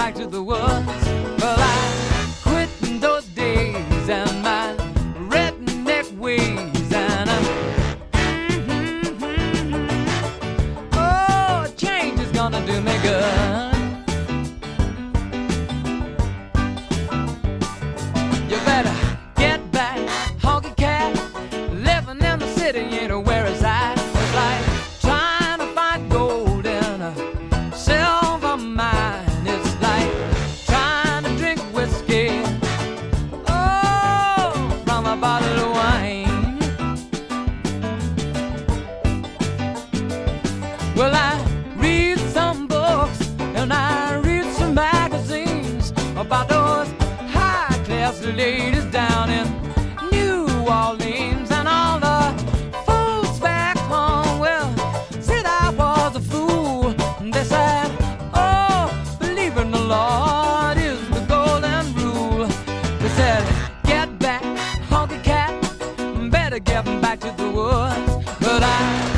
back to the woods. getting back to the woods, but I.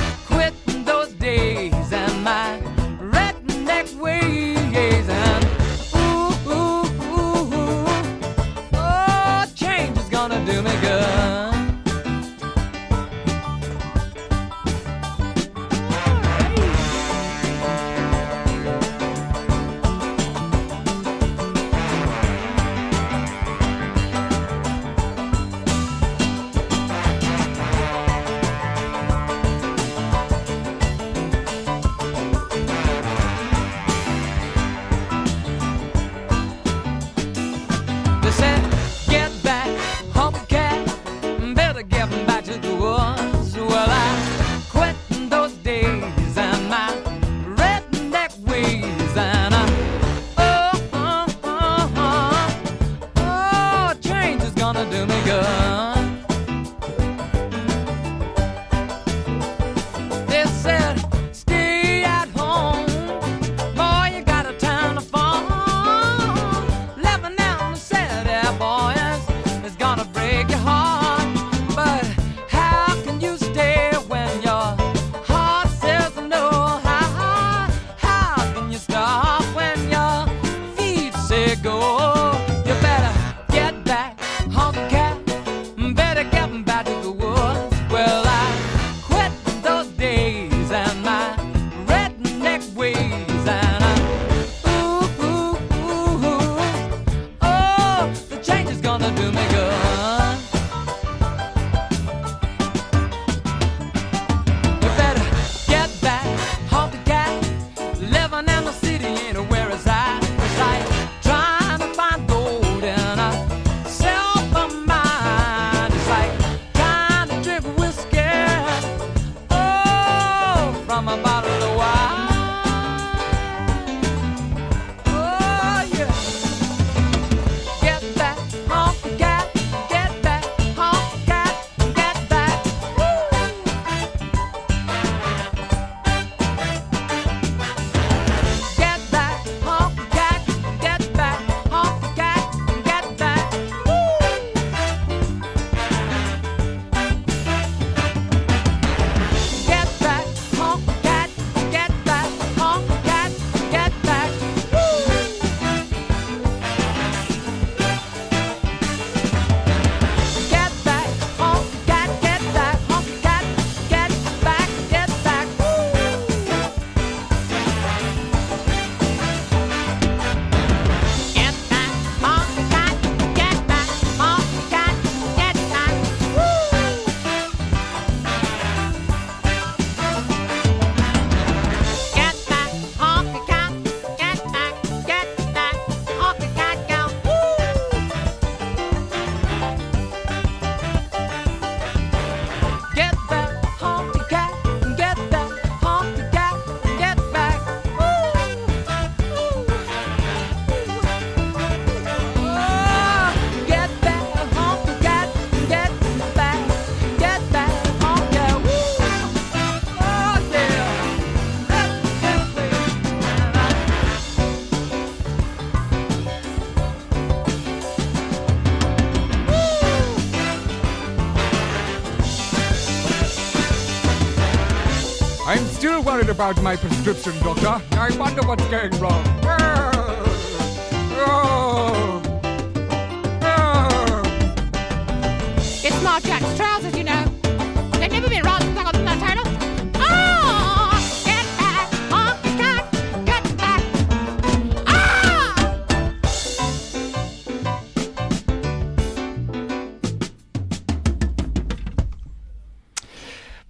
About my prescription, Doctor. I wonder what's going wrong.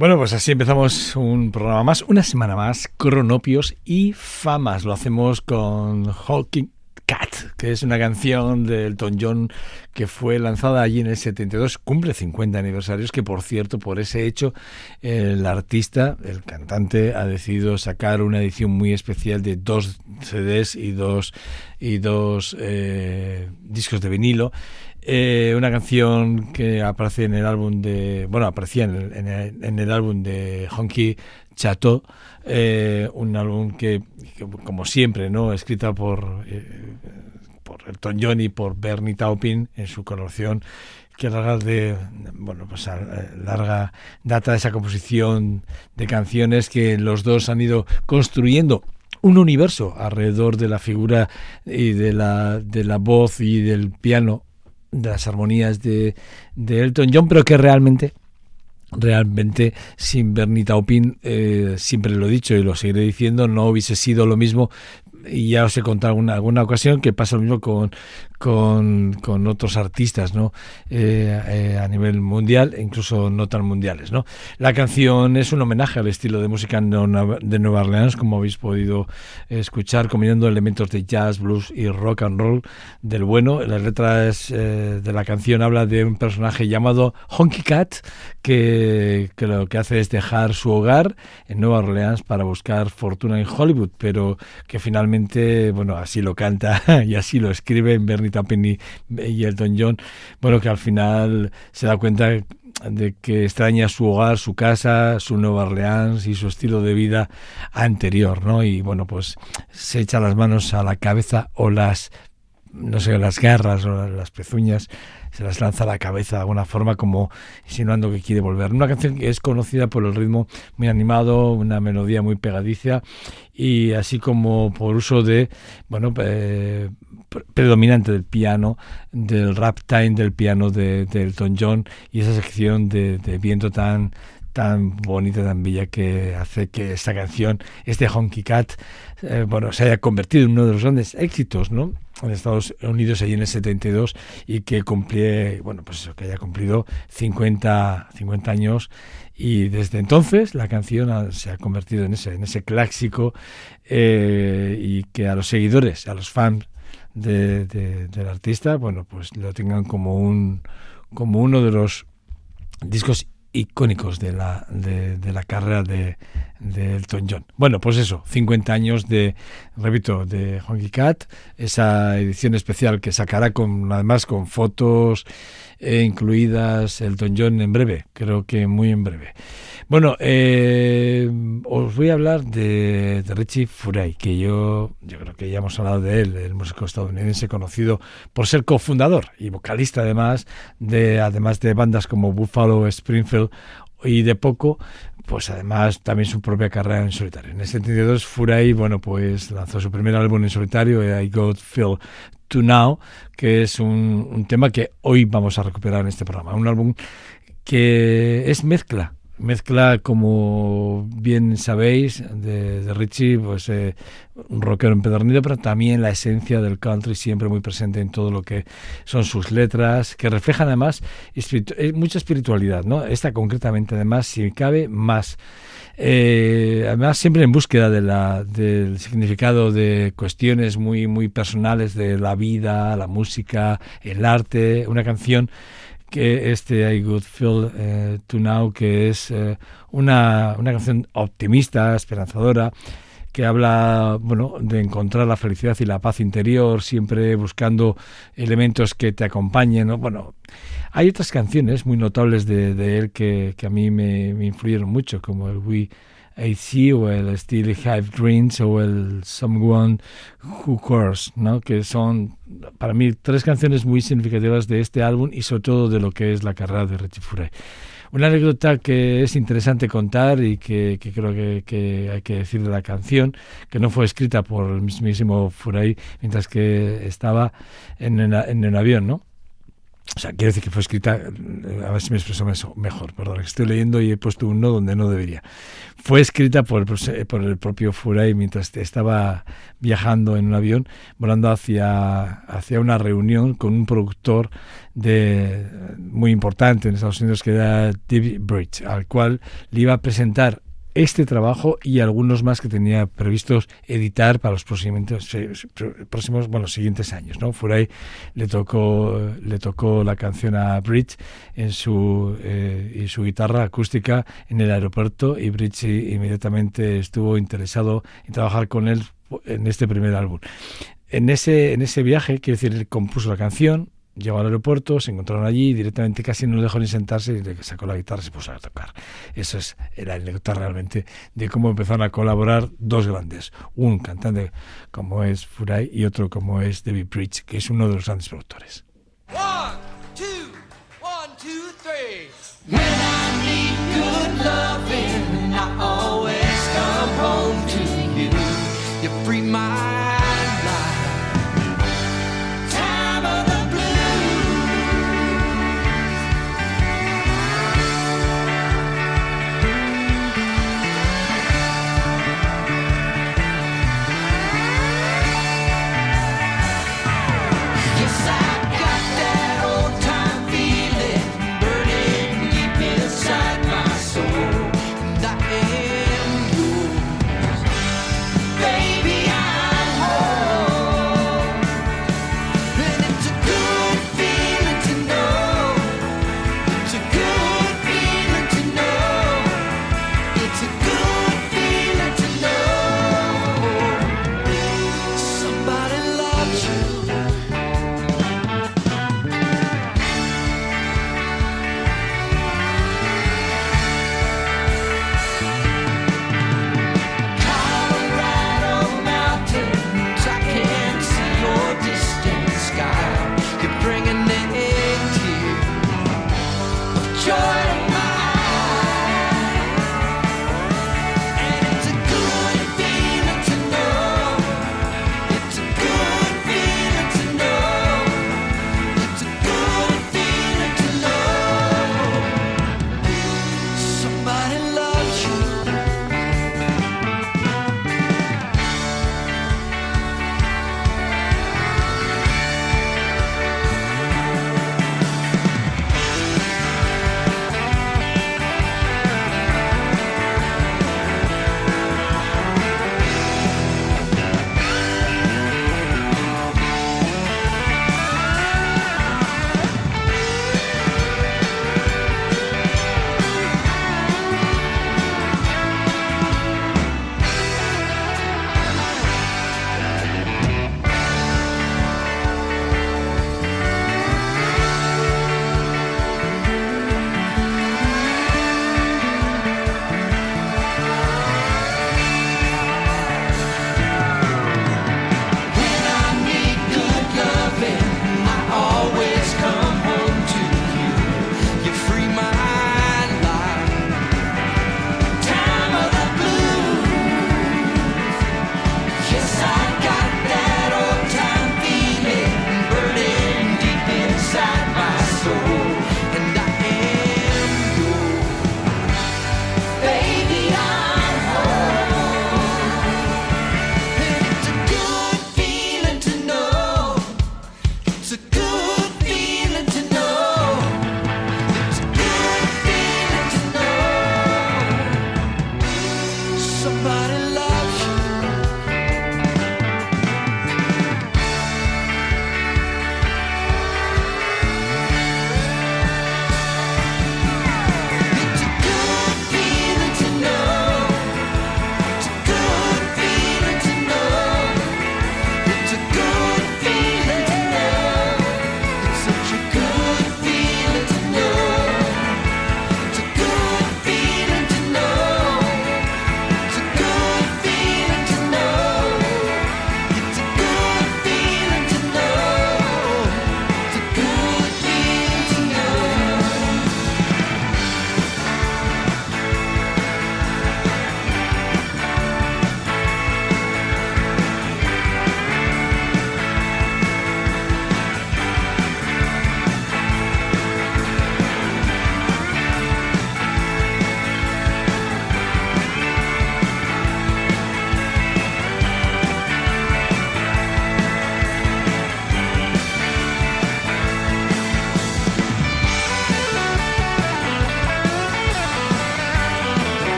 Bueno, pues así empezamos un programa más, una semana más, Cronopios y Famas. Lo hacemos con Hawking Cat, que es una canción de Elton John que fue lanzada allí en el 72, cumple 50 aniversarios, que por cierto, por ese hecho, el artista, el cantante, ha decidido sacar una edición muy especial de dos CDs y dos, y dos eh, discos de vinilo. Eh, una canción que aparece en el álbum de. Bueno, aparecía en el, en el, en el álbum de Honky Chateau, eh, un álbum que, como siempre, ¿no? escrita por, eh, por Elton John y por Bernie Taupin en su colaboración que larga de bueno pues a, larga data de esa composición de canciones que los dos han ido construyendo un universo alrededor de la figura y de la, de la voz y del piano de las armonías de, de, Elton John, pero que realmente, realmente sin Bernie Taupin, eh, siempre lo he dicho y lo seguiré diciendo, no hubiese sido lo mismo. Y ya os he contado alguna, alguna ocasión que pasa lo mismo con, con, con otros artistas ¿no? Eh, eh, a nivel mundial e incluso no tan mundiales. ¿no? La canción es un homenaje al estilo de música de Nueva Orleans, como habéis podido escuchar, combinando elementos de jazz, blues y rock and roll del bueno. La letra es, eh, de la canción habla de un personaje llamado Honky Cat que, que lo que hace es dejar su hogar en Nueva Orleans para buscar fortuna en Hollywood, pero que finalmente, bueno, así lo canta y así lo escribe en Bernie Taupin y, y Elton John, bueno, que al final se da cuenta de que extraña su hogar, su casa, su Nueva Orleans y su estilo de vida anterior, ¿no? Y bueno, pues se echa las manos a la cabeza o las, no sé, las garras o las pezuñas se las lanza a la cabeza de alguna forma como insinuando que quiere volver. Una canción que es conocida por el ritmo muy animado, una melodía muy pegadiza y así como por uso de, bueno, eh, predominante del piano, del rap time del piano de, de Elton John y esa sección de, viento tan tan bonita, tan bella que hace que esta canción, este Honky Cat, eh, bueno, se haya convertido en uno de los grandes éxitos, ¿no? En Estados Unidos allí en el 72 y que cumplía, bueno, pues eso, que haya cumplido 50, 50 años. Y desde entonces la canción ha, se ha convertido en ese, en ese clásico eh, y que a los seguidores, a los fans de, de, del artista, bueno, pues lo tengan como un como uno de los discos icónicos de la, de la carrera de, de, Elton John. Bueno, pues eso, 50 años de, repito, de Honky Cat, esa edición especial que sacará con, además con fotos eh, incluidas Elton John en breve, creo que muy en breve. Bueno, eh, os voy a hablar de, de, Richie Furay, que yo, yo creo que ya hemos hablado de él, el músico estadounidense conocido por ser cofundador y vocalista además de, además de bandas como Buffalo, Springfield y de poco, pues además también su propia carrera en solitario. En el 72, Furay, bueno, pues lanzó su primer álbum en solitario, I Got Feel To Now, que es un, un tema que hoy vamos a recuperar en este programa. Un álbum que es mezcla mezcla, como bien sabéis, de, de Richie, pues eh, un rockero empedernido, pero también la esencia del country siempre muy presente en todo lo que son sus letras, que reflejan además espiritu eh, mucha espiritualidad, ¿no? Esta concretamente, además, si cabe, más. Eh, además, siempre en búsqueda de la, del significado de cuestiones muy, muy personales de la vida, la música, el arte, una canción que este I Good Feel eh, To Now, que es eh, una, una canción optimista, esperanzadora, que habla bueno de encontrar la felicidad y la paz interior siempre buscando elementos que te acompañen ¿no? bueno hay otras canciones muy notables de, de él que, que a mí me, me, influyeron mucho como el We AC o el Still Have Dreams o el Someone Who Cares, ¿no? que son para mí tres canciones muy significativas de este álbum y sobre todo de lo que es la carrera de Richie Furay. Una anécdota que es interesante contar y que, que creo que, que, hay que decir de la canción, que no fue escrita por el mismísimo Furay mientras que estaba en, en, en el avión, ¿no? O sea, quiero decir que fue escrita, eh, a ver si me expreso mejor, perdón, estoy leyendo y he puesto un no donde no debería. Fue escrita por, el propio Furay mientras estaba viajando en un avión, volando hacia, hacia una reunión con un productor de, muy importante en Estados Unidos que era David Bridge, al cual le iba a presentar este trabajo y algunos más que tenía previstos editar para los próximos, próximos bueno, siguientes años. ¿no? Furay le tocó, le tocó la canción a Bridge en su, eh, y su guitarra acústica en el aeropuerto y Bridge inmediatamente estuvo interesado en trabajar con él en este primer álbum. En ese, en ese viaje, quiere decir, él compuso la canción, Llegó al aeropuerto, se encontraron allí, directamente casi no le dejó ni sentarse y le sacó la guitarra y se puso a tocar. Eso es la anécdota realmente de cómo empezaron a colaborar dos grandes, un cantante como es Furay y otro como es David Bridge, que es uno de los grandes productores. One, two, one, two, three.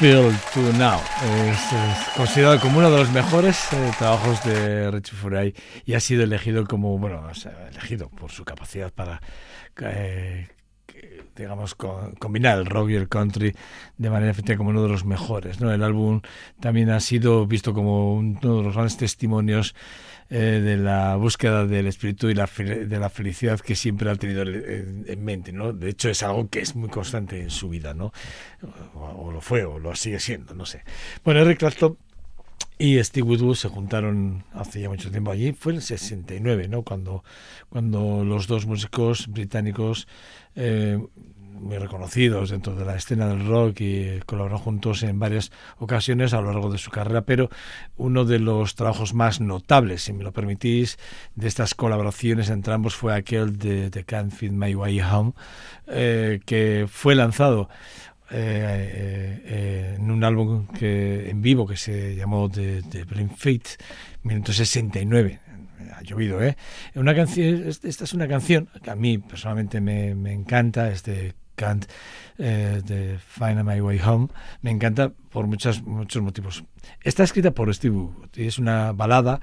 Feel to Now. Es, considerado como uno de los mejores eh, trabajos de Richie Furay y ha sido elegido como, bueno, elegido por su capacidad para, eh, digamos, con, combinar el rock y el country de manera efectiva como uno de los mejores. ¿no? El álbum también ha sido visto como uno de los grandes testimonios eh, de la búsqueda del espíritu y la de la felicidad que siempre ha tenido en, en, mente, ¿no? De hecho es algo que es muy constante en su vida, ¿no? O, o lo fue o lo sigue siendo, no sé. Bueno, Eric Clapton y Steve Woodward se juntaron hace ya mucho tiempo allí, fue en el 69, ¿no? Cuando, cuando los dos músicos británicos eh, muy reconocidos dentro de la escena del rock y colaboraron juntos en varias ocasiones a lo largo de su carrera, pero uno de los trabajos más notables, si me lo permitís, de estas colaboraciones entre ambos fue aquel de, de Can't Fit My Way Home, eh, que fue lanzado eh, eh, en un álbum que en vivo que se llamó The, The Brain Fate 1969 ha llovido, ¿eh? Una canción, esta es una canción que a mí personalmente me, me encanta, es de Kant, eh, de Find My Way Home, me encanta por muchos, muchos motivos. Está escrita por Steve Wood y es una balada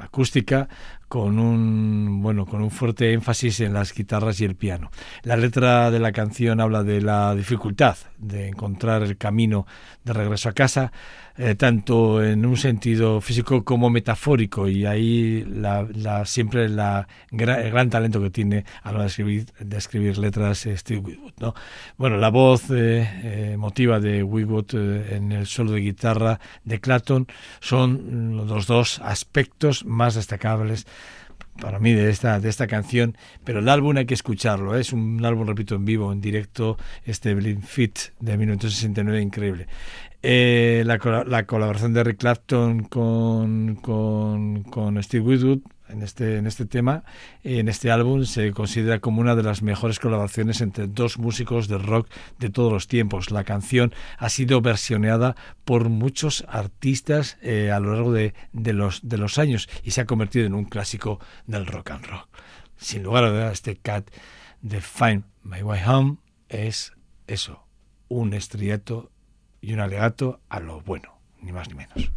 acústica con un bueno con un fuerte énfasis en las guitarras y el piano. La letra de la canción habla de la dificultad de encontrar el camino de regreso a casa, eh, tanto en un sentido físico como metafórico, y ahí la, siempre la, el gran talento que tiene a la hora de escribir, de escribir letras Steve. ¿no? Bueno, la voz eh, emotiva de Winwood eh, en el solo de guitarra de Clapton son los dos aspectos más destacables para mí de esta de esta canción, pero el álbum hay que escucharlo, ¿eh? es un álbum, repito, en vivo, en directo, este Blind Fit de 1969, increíble. Eh, la, la, colaboración de Rick Clapton con, con, con Steve Woodwood en este, en este tema, en este álbum, se considera como una de las mejores colaboraciones entre dos músicos de rock de todos los tiempos. La canción ha sido versioneada por muchos artistas eh, a lo largo de, de, los, de los años y se ha convertido en un clásico del rock and roll. Sin lugar a dudas, este cat de Find My Way Home es eso, un estriato y un alegato a lo bueno, ni más ni menos.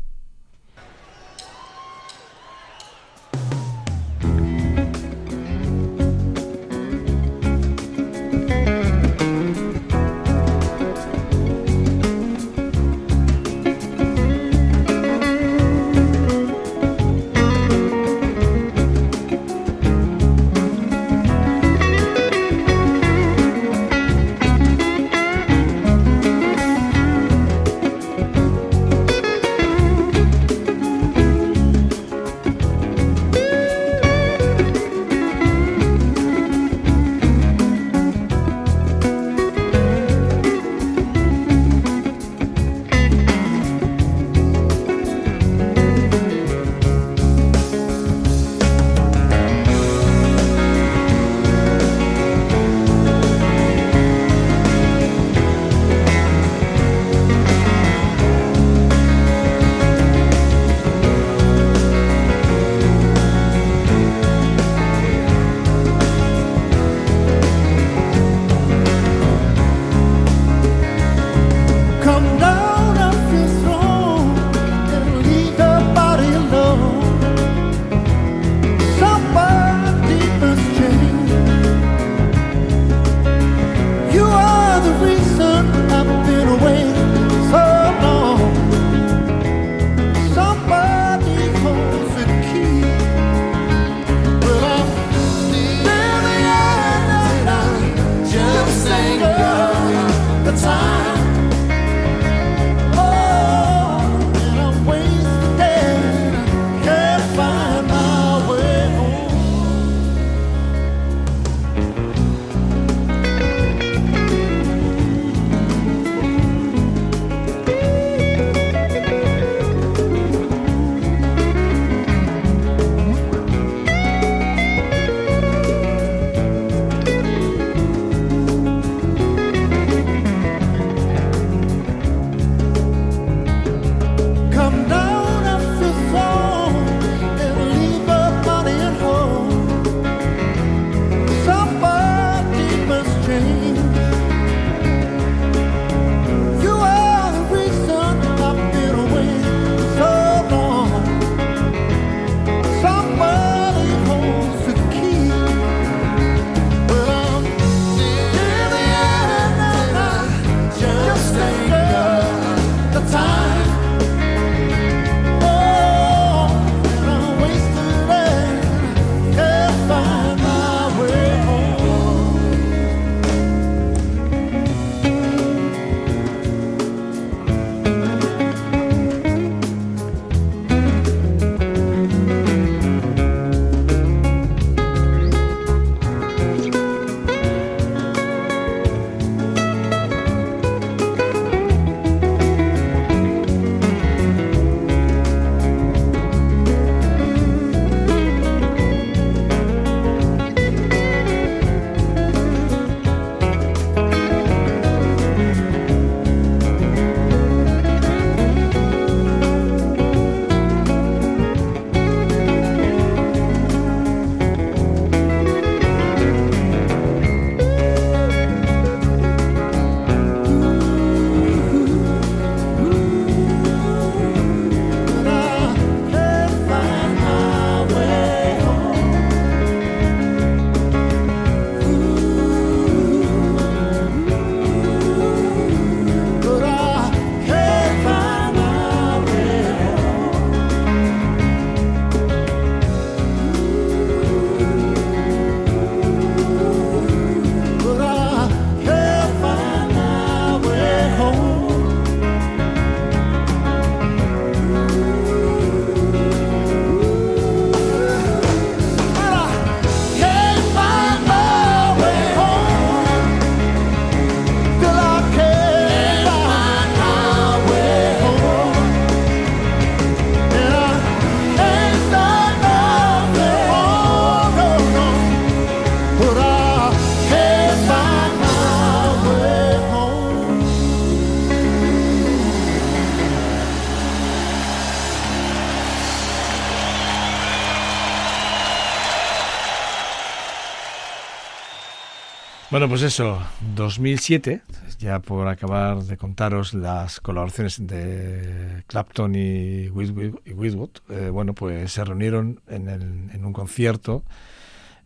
Bueno, pues eso, 2007, ya por acabar de contaros las colaboraciones de Clapton y Whitwood, eh, bueno, pues se reunieron en, el- en un concierto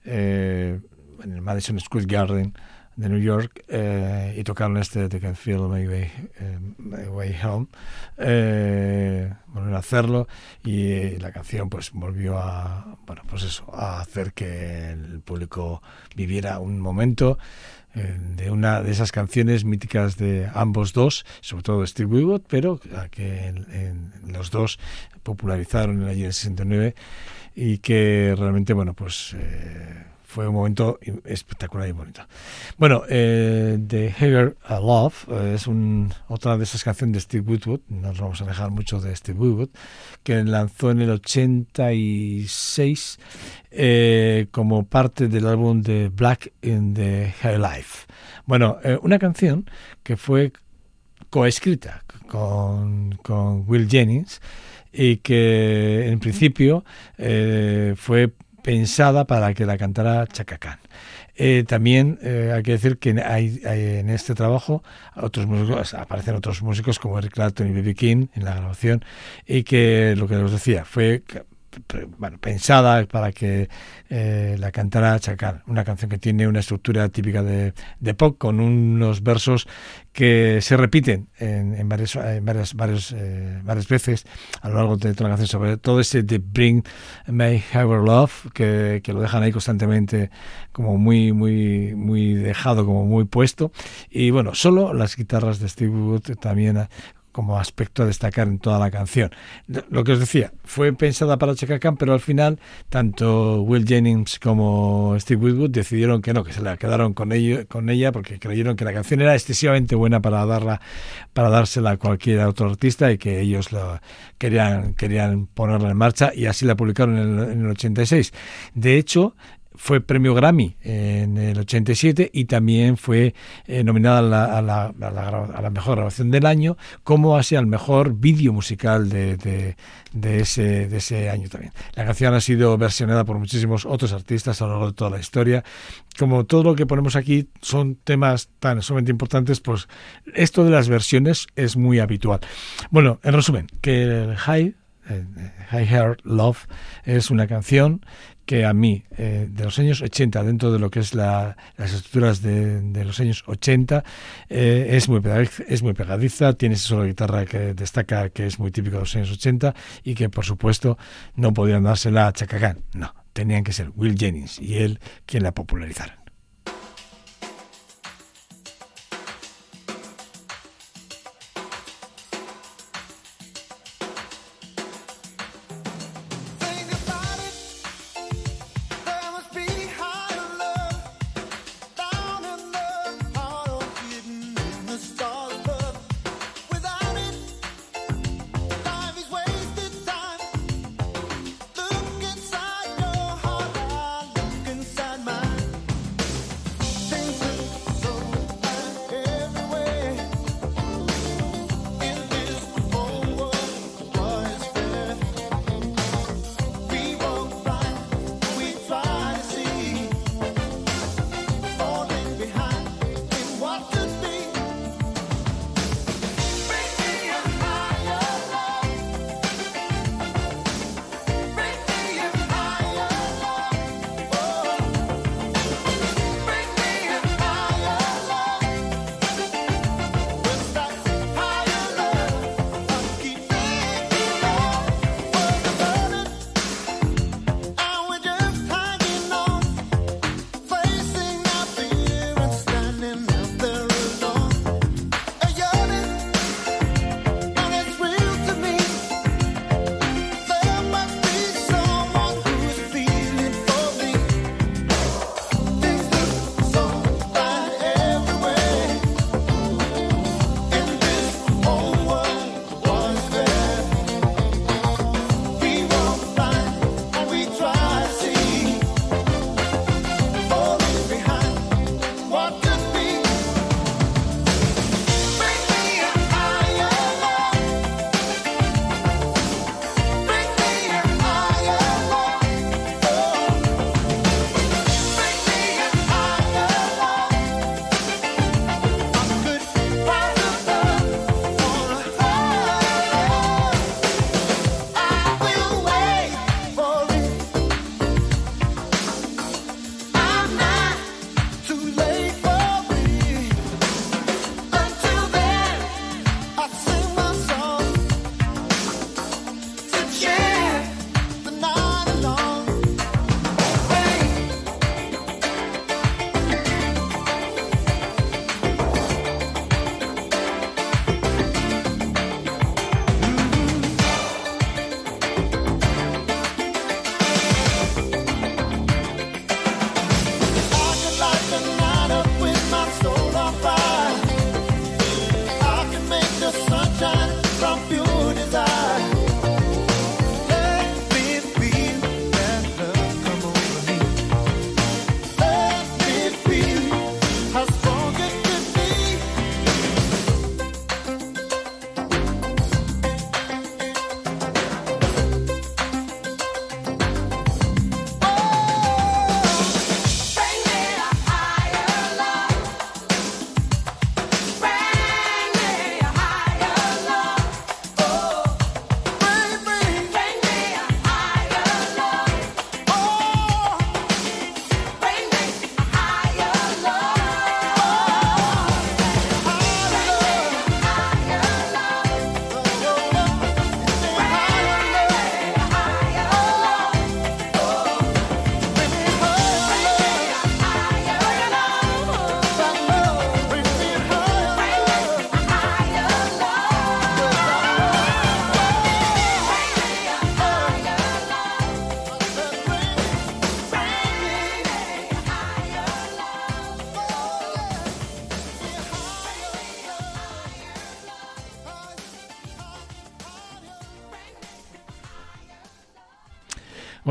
eh, en el Madison Square Garden de New York eh, y tocaron este They Can Feel My Way, eh, My Way Home. Eh, volvieron a hacerlo y la canción pues volvió a, bueno, pues eso, a hacer que el público viviera un momento eh, de una de esas canciones míticas de ambos dos, sobre todo de Steve Winwood, pero que en- en los dos popularizaron en el 69 y que realmente, bueno, pues eh, fue un momento espectacular y bonito. Bueno, eh, The Hair Love eh, es un, otra de esas canciones de Steve Winwood, no nos vamos a alejar mucho de Steve Winwood, que lanzó en el 86 eh, como parte del álbum de Black in the High Life. Bueno, eh, una canción que fue coescrita con, con Will Jennings y que en principio fue pensada para que la cantara Chaka Khan. Eh, también eh, hay que decir que hay, en este trabajo otros músicos, aparecen otros músicos como Eric Clapton y B.B. King en la grabación y que lo que os decía fue bueno, pensada para que eh, la cantara Khan, una canción que tiene una estructura típica de pop con unos versos que se repiten en, en varias, varias, eh, varias veces a lo largo de toda la canción, sobre todo ese de Bring My Higher Love, que, que lo dejan ahí constantemente como muy, muy, muy dejado, como muy puesto. Y bueno, solo las guitarras de Steve Wood también como aspecto a destacar en toda la canción. Lo que os decía, fue pensada para Chaka Khan, pero al final tanto Will Jennings como Steve Winwood decidieron que no, que se la quedaron con, ello, con ella porque creyeron que la canción era excesivamente buena para darla para dársela a cualquier otro artista y que ellos lo querían querían ponerla en marcha y así la publicaron en el, en el 86. De hecho, fue premio Grammy en el 87 y también fue eh, nominada a la, a, la, a, la, a la, mejor grabación del año, como así al mejor vídeo musical de, de, de, ese, de ese año también. La canción ha sido versionada por muchísimos otros artistas a lo largo de toda la historia. Como todo lo que ponemos aquí son temas tan sumamente importantes, pues esto de las versiones es muy habitual. Bueno, en resumen, que el High High Hair Love es una canción que a mí, eh, de los años 80, dentro de lo que es la, las estructuras de, los años 80, eh, es, muy pegadiza, es muy pegadiza, tiene ese solo guitarra que destaca que es muy típico de los años 80 y que, por supuesto, no podían dársela a Chaka Khan, no, tenían que ser Will Jennings y él quien la popularizara.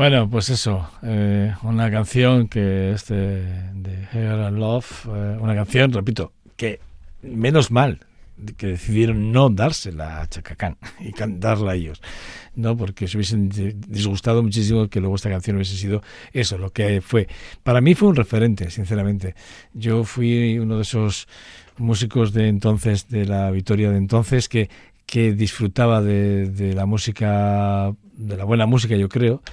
Bueno, pues eso, eh, una canción que es de, Hair and Love, eh, una canción, repito, que menos mal que decidieron no dársela a Chacacán y cantarla a ellos, ¿no? Porque se hubiesen di- disgustado muchísimo que luego esta canción hubiese sido eso, lo que fue. Para mí fue un referente, sinceramente. Yo fui uno de esos músicos de entonces, de la Victoria de entonces, que, que disfrutaba de la música, de la buena música, yo creo,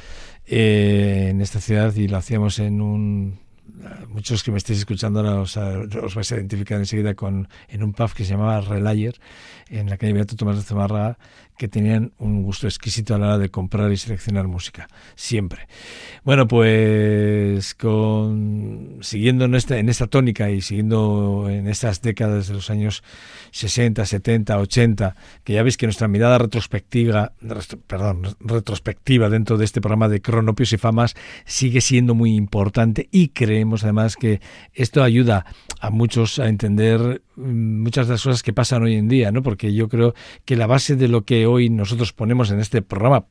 eh, en esta ciudad y lo hacíamos en un muchos que me estéis escuchando ahora os, os vais a identificar enseguida con en un pub que se llamaba Relayer en la calle Beato Tomás de Zamarra que tenían un gusto exquisito a la hora de comprar y seleccionar música siempre. Bueno pues con siguiendo en esta tónica y siguiendo en estas décadas de los años 60 70 80 que ya veis que nuestra mirada retrospectiva retrospectiva dentro de este programa de cronopios y famas sigue siendo muy importante y creemos además que esto ayuda a muchos a entender muchas de las cosas que pasan hoy en día, ¿no? Porque yo creo que la base de lo que hoy nosotros ponemos en este programa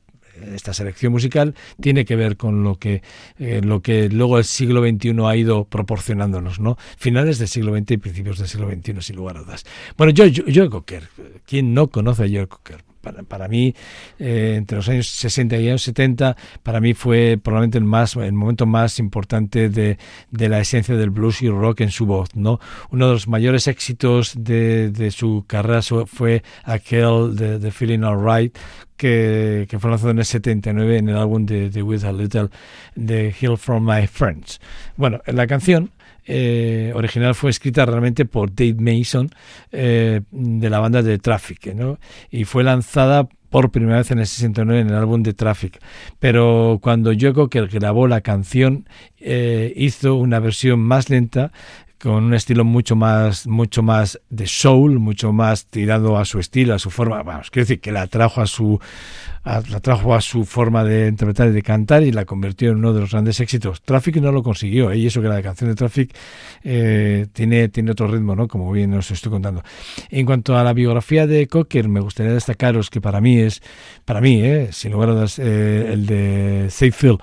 esta selección musical tiene que ver con lo que eh, lo que luego el siglo XXI ha ido proporcionándonos, ¿no? Finales del siglo XX y principios del siglo XXI, sin lugar a dudas. Bueno, yo, yo, Cocker, ¿quién no conoce a Joe Cocker? Para, para mí, eh, entre los años 60 y años 70, para mí fue probablemente el más el momento más importante de, de la esencia del blues y rock en su voz, ¿no? Uno de los mayores éxitos de, de su carrera fue aquel de, de Feeling Alright, que, que fue lanzado en el 79 en el álbum de, de With a Little de Hill from My Friends. Bueno, la canción eh, original fue escrita realmente por Dave Mason eh, de la banda de Traffic, ¿no? Y fue lanzada por primera vez en el 69 en el álbum de Traffic. Pero cuando Joe Cocker grabó la canción, eh, hizo una versión más lenta con un estilo mucho más mucho más de soul, mucho más tirado a su estilo, a su forma, vamos, quiero decir que la trajo a su la trajo a su forma de interpretar y de cantar y la convirtió en uno de los grandes éxitos. Traffic no lo consiguió, ¿eh? y eso que la canción de Traffic eh, tiene, tiene otro ritmo, ¿no? Como bien os estoy contando. En cuanto a la biografía de Cocker, me gustaría destacaros que para mí es, para mí, ¿eh? sin lugar a dudas, eh, el de Safe Field,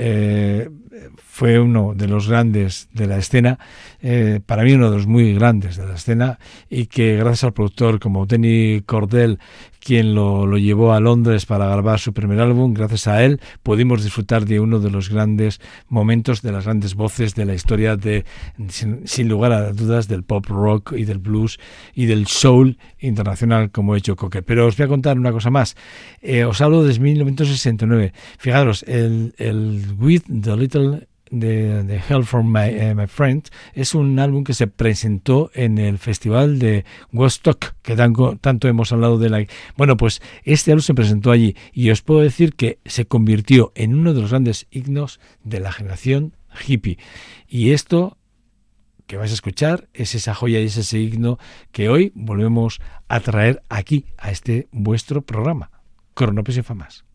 eh, fue uno de los grandes de la escena, eh, para mí uno de los muy grandes de la escena, y que gracias al productor como Denny Cordell, quien lo, lo llevó a Londres para grabar su primer álbum, gracias a él pudimos disfrutar de uno de los grandes momentos, de las grandes voces de la historia de, sin, lugar a dudas, del pop rock y del blues y del soul internacional como ha hecho Cocker. Pero os voy a contar una cosa más. Eh, os hablo de 1969. Fijaros, el, el With the Little de, de Hell from My, eh, My Friend es un álbum que se presentó en el festival de Woodstock que tanto, tanto hemos hablado de la bueno pues este álbum se presentó allí y os puedo decir que se convirtió en uno de los grandes himnos de la generación hippie. Y esto que vais a escuchar es esa joya y es ese himno que hoy volvemos a traer aquí a este vuestro programa Cronopios y Famas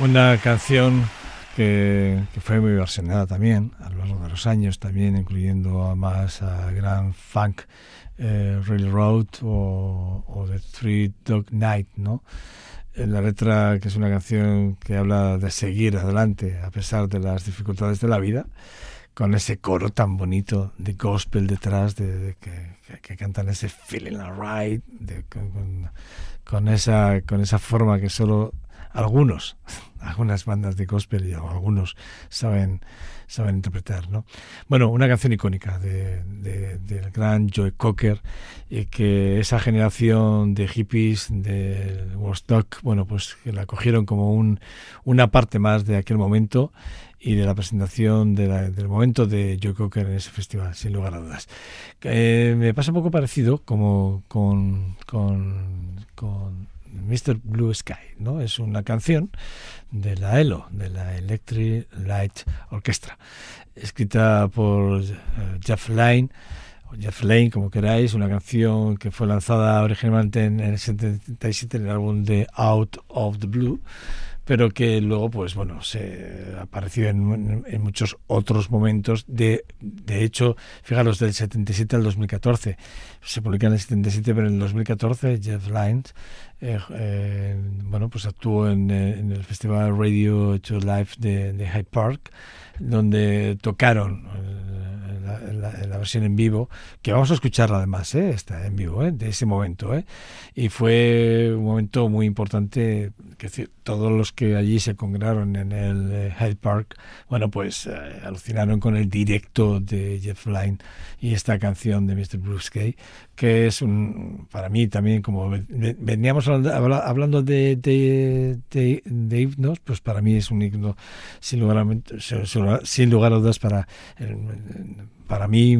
Una canción que, fue muy versionada también a lo largo de los años, también incluyendo a más a Grand Funk eh, Railroad o, The Three Dog Night, ¿no? En la letra, que es una canción que habla de seguir adelante a pesar de las dificultades de la vida, con ese coro tan bonito de gospel detrás, de, que, cantan ese feeling alright, con, con- con esa, con esa forma que solo algunos, algunas bandas de gospel y algunos saben, saben interpretar, ¿no? Bueno, una canción icónica de, de- del gran Joe Cocker y que esa generación de hippies del Woodstock, bueno, pues que la cogieron como un, una parte más de aquel momento y de la presentación de la- del momento de Joe Cocker en ese festival, sin lugar a dudas. Eh, me pasa un poco parecido como con, con, con Mr. Blue Sky, ¿no? Es una canción de la ELO, de la Electric Light Orchestra, escrita por eh, Jeff Lynne, Jeff Lane, como queráis, una canción que fue lanzada originalmente en el 77 en el álbum de Out of the Blue, pero que luego, pues bueno, se apareció en, en muchos otros momentos. De, de hecho, fijaros, del 77 al 2014. Se publica en el 77, pero en el 2014 Jeff Lines, eh, eh, bueno, pues actuó en, en el Festival Radio to Life de, de Hyde Park, donde tocaron eh, la- la versión en vivo, que vamos a escucharla además, ¿eh? está en vivo, ¿eh? de ese momento. ¿eh? Y fue un momento muy importante, que todos los que allí se congregaron en el eh, Hyde Park, bueno, pues eh, alucinaron con el directo de Jeff Lynne y esta canción de Mr. Bruce Gay, que es un, para mí también, como ve- ve- veníamos hablando, habla- hablando de, de, de, de himnos, pues para mí es un himno sin lugar a, sin- lugar a dudas para, para mí y,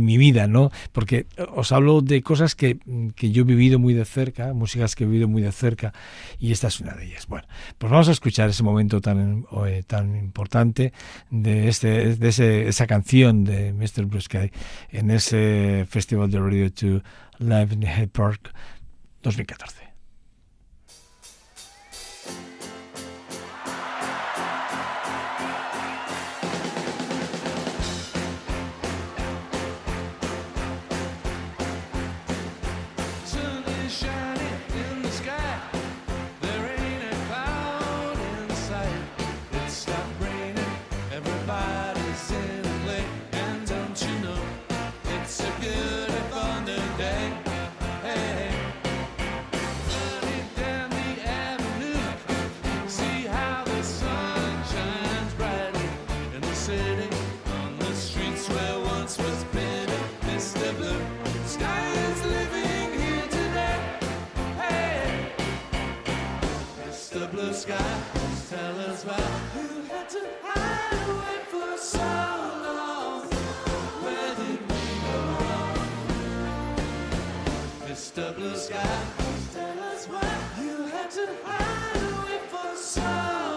mi- vida, ¿no? Porque os hablo de cosas que, que yo he vivido muy de cerca, músicas que he vivido muy de cerca, y esta es una de Bueno, pues vamos a escuchar ese momento tan, eh, tan importante de, este, de ese, esa canción de Mr. Blue Sky en ese Festival de Radio 2 Live in Hyde Park 2014. Mr. Blue Sky, tell us why you had to hide away for so long.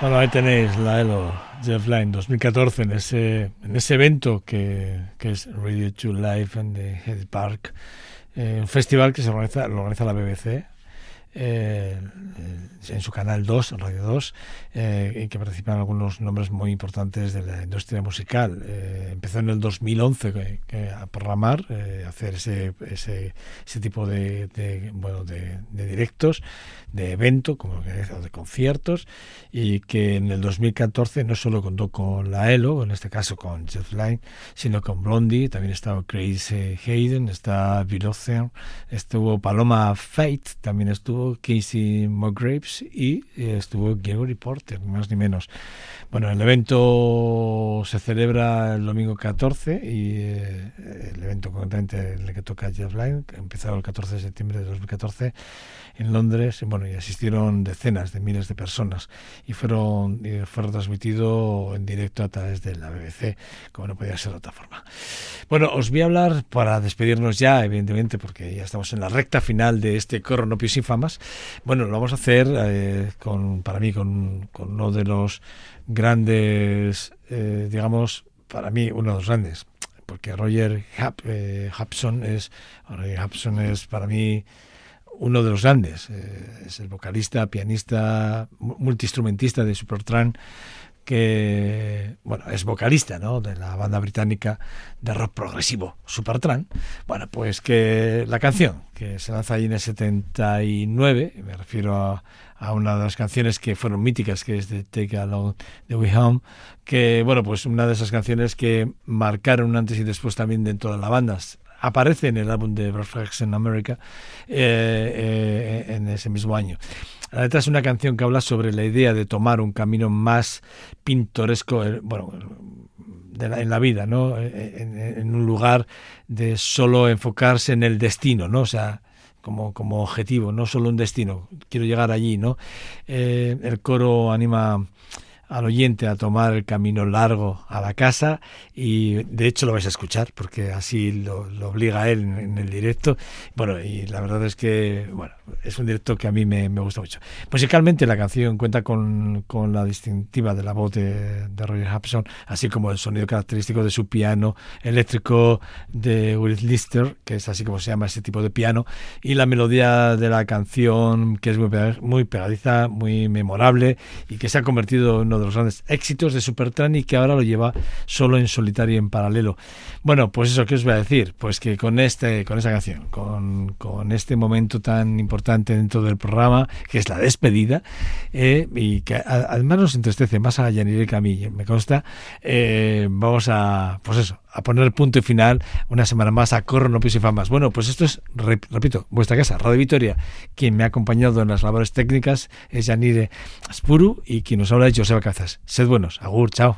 Bueno, ahí tenéis la ELO Jeff Lynne 2014 en ese, en ese evento que, que es Radio to Life en the Head Park, eh, un festival que se organiza, lo organiza la BBC eh, en su canal 2, Radio 2, eh, que participan algunos nombres muy importantes de la industria musical. Eh, empezó en el 2011 que, que a programar, eh, hacer ese, ese, tipo de, bueno, de, directos, de evento, como que de conciertos, y que en el 2014 no solo contó con la ELO, en este caso con Jeff Lynne, sino con Blondie, también estaba Chris Hayden, está Bill Ocean, estuvo Paloma Fate, también estuvo estuvo Casey Musgraves y eh, estuvo Gregory Porter, más ni menos. Bueno, el evento se celebra el domingo 14 y eh, el evento concretamente en el que toca Jeff Lynne, que empezó el 14 de septiembre de 2014 en Londres, bueno, y asistieron decenas de miles de personas y fueron, y fue retransmitido en directo a través de la BBC, como no podía ser de otra forma. Bueno, os voy a hablar para despedirnos ya, evidentemente, porque ya estamos en la recta final de este Coronopios Bueno, lo vamos a hacer eh, con, para mí, con, uno de los grandes, eh, digamos, para mí uno de los grandes, porque Roger Hap, eh, Hapson es Hapson es para mí uno de los grandes, es el vocalista, pianista, mu- multiinstrumentista de Supertramp que bueno, es vocalista ¿no? de la banda británica de rock progresivo Supertramp. Bueno, pues que la canción que se lanza ahí en el 79, me refiero a, a una de las canciones que fueron míticas, que es de Take Along the Way Home, que bueno, pues una de esas canciones que marcaron antes y después también dentro de la banda. Aparece en el álbum de Breakfast in America eh, eh, en ese mismo año. La letra es una canción que habla sobre la idea de tomar un camino más pintoresco, eh, bueno, en la vida, ¿no? En, un lugar de solo enfocarse en el destino, ¿no? O sea, como, como objetivo, no solo un destino, quiero llegar allí, ¿no? El coro anima al oyente a tomar el camino largo a la casa y de hecho lo vais a escuchar porque así lo, lo obliga a él en, en el directo. Bueno, y la verdad es que bueno, es un directo que a mí me, me gusta mucho. Musicalmente la canción cuenta con, con la distintiva de la voz de, de Roger Hapson, así como el sonido característico de su piano eléctrico de Will Lister, que es así como se llama ese tipo de piano, y la melodía de la canción que es muy, muy pegadiza, muy memorable y que se ha convertido en uno de los grandes éxitos de Supertramp y que ahora lo lleva solo en solitario y en paralelo. Bueno, pues eso, ¿qué os voy a decir? Pues que con este, con esa canción, con, con este momento tan importante dentro del programa, que es la despedida, eh, y que además nos entristece más a Yanire que a mí, me consta, eh, vamos a, pues eso, a poner punto y final una semana más a Corronopios y Famas. Bueno, pues esto es, rep- repito, vuestra casa, Radio Vitoria. Quien me ha acompañado en las labores técnicas es Yanire Aspuru y quien nos habla es Joseba Cazas. Sed buenos, agur, chao.